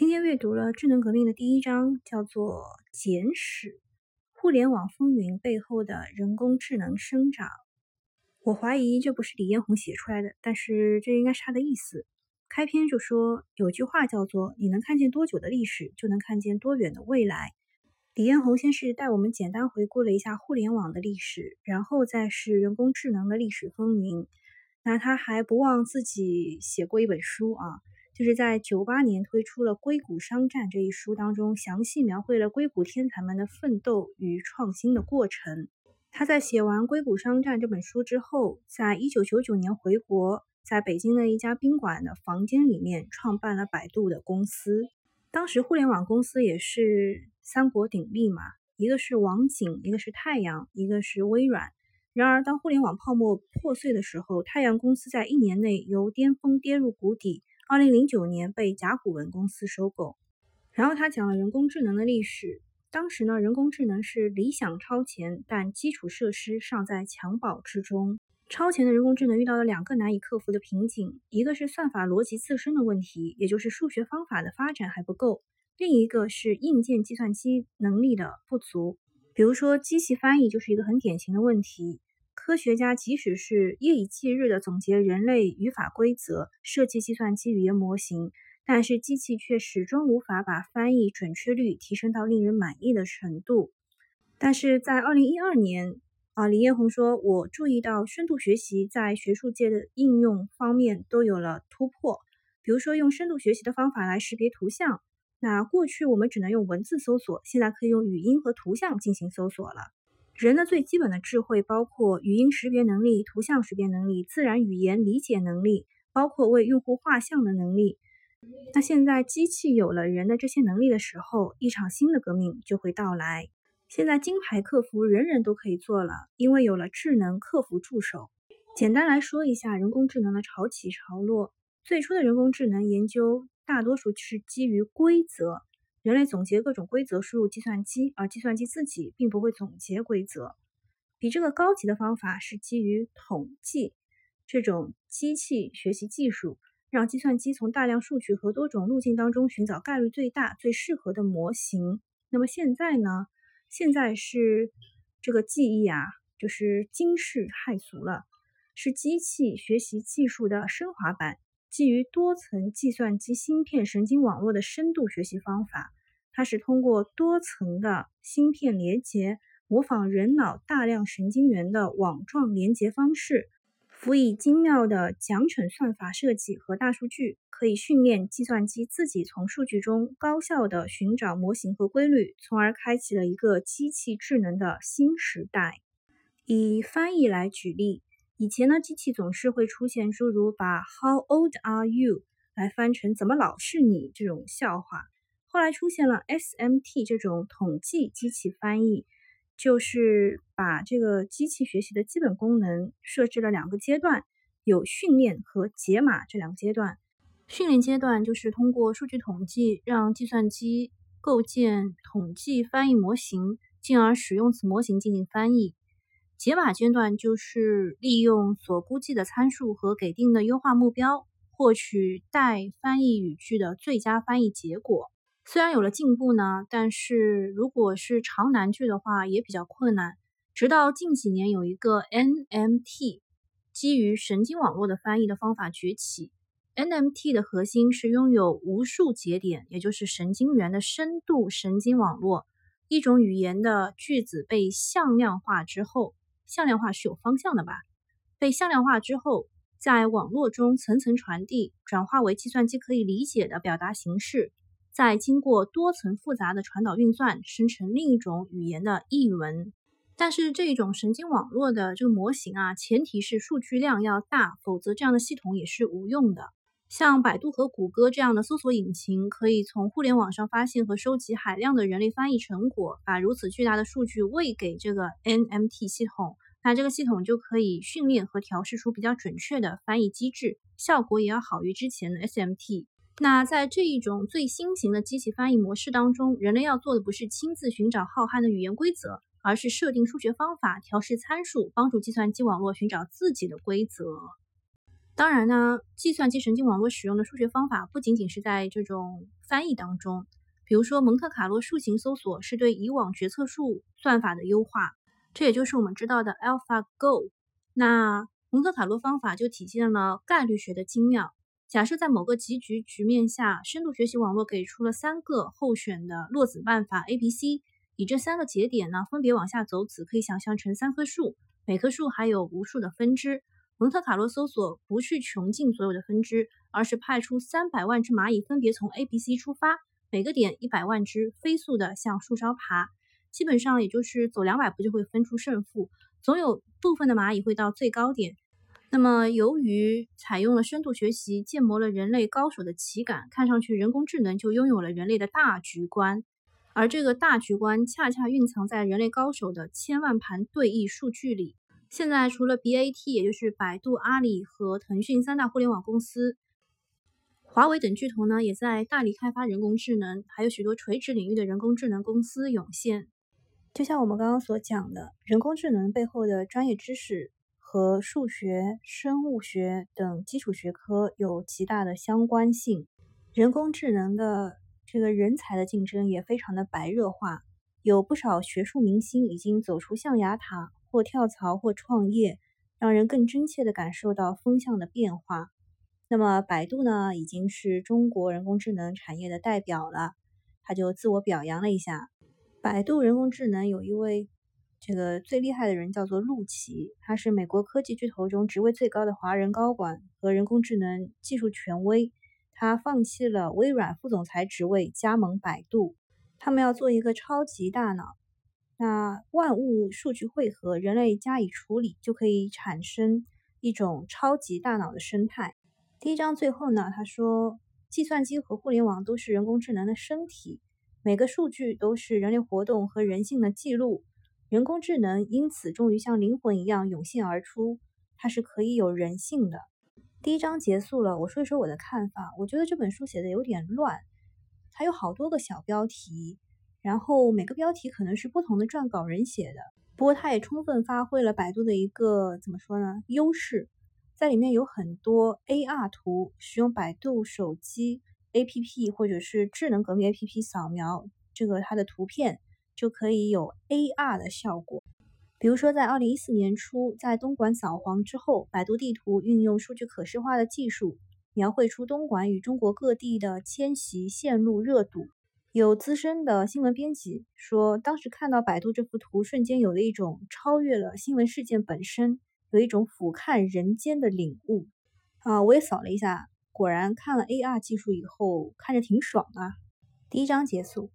今天阅读了智能革命的第一章，叫做《简史：互联网风云背后的人工智能生长》。我怀疑这不是李彦宏写出来的，但是这应该是他的意思。开篇就说有句话叫做“你能看见多久的历史，就能看见多远的未来”。李彦宏先是带我们简单回顾了一下互联网的历史，然后再是人工智能的历史风云。那他还不忘自己写过一本书啊。就是在九八年推出了《硅谷商战》这一书当中，详细描绘了硅谷天才们的奋斗与创新的过程。他在写完《硅谷商战》这本书之后，在一九九九年回国，在北京的一家宾馆的房间里面创办了百度的公司。当时互联网公司也是三国鼎立嘛，一个是网景，一个是太阳，一个是微软。然而，当互联网泡沫破碎的时候，太阳公司在一年内由巅峰跌入谷底。二零零九年被甲骨文公司收购，然后他讲了人工智能的历史。当时呢，人工智能是理想超前，但基础设施尚在襁褓之中。超前的人工智能遇到了两个难以克服的瓶颈，一个是算法逻辑自身的问题，也就是数学方法的发展还不够；另一个是硬件计算机能力的不足。比如说，机器翻译就是一个很典型的问题。科学家即使是夜以继日地总结人类语法规则，设计计算机语言模型，但是机器却始终无法把翻译准确率提升到令人满意的程度。但是在二零一二年，啊，李彦宏说：“我注意到深度学习在学术界的应用方面都有了突破，比如说用深度学习的方法来识别图像。那过去我们只能用文字搜索，现在可以用语音和图像进行搜索了。”人的最基本的智慧包括语音识别能力、图像识别能力、自然语言理解能力，包括为用户画像的能力。那现在机器有了人的这些能力的时候，一场新的革命就会到来。现在金牌客服人人都可以做了，因为有了智能客服助手。简单来说一下人工智能的潮起潮落。最初的人工智能研究大多数是基于规则。人类总结各种规则输入计算机，而计算机自己并不会总结规则。比这个高级的方法是基于统计这种机器学习技术，让计算机从大量数据和多种路径当中寻找概率最大、最适合的模型。那么现在呢？现在是这个记忆啊，就是惊世骇俗了，是机器学习技术的升华版。基于多层计算机芯片神经网络的深度学习方法，它是通过多层的芯片连接，模仿人脑大量神经元的网状连接方式，辅以精妙的奖惩算法设计和大数据，可以训练计算机自己从数据中高效的寻找模型和规律，从而开启了一个机器智能的新时代。以翻译来举例。以前呢，机器总是会出现诸如把 “How old are you” 来翻成“怎么老是你”这种笑话。后来出现了 SMT 这种统计机器翻译，就是把这个机器学习的基本功能设置了两个阶段，有训练和解码这两个阶段。训练阶段就是通过数据统计，让计算机构建统计翻译模型，进而使用此模型进行翻译。解码阶段就是利用所估计的参数和给定的优化目标，获取待翻译语句的最佳翻译结果。虽然有了进步呢，但是如果是长难句的话也比较困难。直到近几年，有一个 NMT 基于神经网络的翻译的方法崛起。NMT 的核心是拥有无数节点，也就是神经元的深度神经网络。一种语言的句子被向量化之后。向量化是有方向的吧？被向量化之后，在网络中层层传递，转化为计算机可以理解的表达形式，再经过多层复杂的传导运算，生成另一种语言的译文。但是这一种神经网络的这个模型啊，前提是数据量要大，否则这样的系统也是无用的。像百度和谷歌这样的搜索引擎，可以从互联网上发现和收集海量的人类翻译成果，把如此巨大的数据喂给这个 NMT 系统，那这个系统就可以训练和调试出比较准确的翻译机制，效果也要好于之前的 SMT。那在这一种最新型的机器翻译模式当中，人类要做的不是亲自寻找浩瀚的语言规则，而是设定数学方法、调试参数，帮助计算机网络寻找自己的规则。当然呢，计算机神经网络使用的数学方法不仅仅是在这种翻译当中，比如说蒙特卡洛树形搜索是对以往决策树算法的优化，这也就是我们知道的 AlphaGo。那蒙特卡洛方法就体现了概率学的精妙。假设在某个棋局局面下，深度学习网络给出了三个候选的落子办法 A、B、C，以这三个节点呢分别往下走，子可以想象成三棵树，每棵树还有无数的分支。蒙特卡洛搜索不去穷尽所有的分支，而是派出三百万只蚂蚁分别从 A、B、C 出发，每个点一百万只，飞速的向树梢爬，基本上也就是走两百步就会分出胜负，总有部分的蚂蚁会到最高点。那么，由于采用了深度学习，建模了人类高手的棋感，看上去人工智能就拥有了人类的大局观，而这个大局观恰恰蕴藏在人类高手的千万盘对弈数据里。现在，除了 BAT，也就是百度、阿里和腾讯三大互联网公司，华为等巨头呢，也在大力开发人工智能，还有许多垂直领域的人工智能公司涌现。就像我们刚刚所讲的，人工智能背后的专业知识。和数学、生物学等基础学科有极大的相关性。人工智能的这个人才的竞争也非常的白热化，有不少学术明星已经走出象牙塔，或跳槽或创业，让人更真切的感受到风向的变化。那么，百度呢，已经是中国人工智能产业的代表了，他就自我表扬了一下，百度人工智能有一位。这个最厉害的人叫做陆琪，他是美国科技巨头中职位最高的华人高管和人工智能技术权威。他放弃了微软副总裁职位，加盟百度。他们要做一个超级大脑，那万物数据汇合，人类加以处理，就可以产生一种超级大脑的生态。第一章最后呢，他说，计算机和互联网都是人工智能的身体，每个数据都是人类活动和人性的记录。人工智能因此终于像灵魂一样涌现而出，它是可以有人性的。第一章结束了，我说一说我的看法。我觉得这本书写的有点乱，它有好多个小标题，然后每个标题可能是不同的撰稿人写的。不过它也充分发挥了百度的一个怎么说呢优势，在里面有很多 AR 图，使用百度手机 APP 或者是智能革命 APP 扫描这个它的图片。就可以有 AR 的效果，比如说在二零一四年初，在东莞扫黄之后，百度地图运用数据可视化的技术，描绘出东莞与中国各地的迁徙线路热度。有资深的新闻编辑说，当时看到百度这幅图，瞬间有了一种超越了新闻事件本身，有一种俯瞰人间的领悟。啊，我也扫了一下，果然看了 AR 技术以后，看着挺爽啊。第一章结束。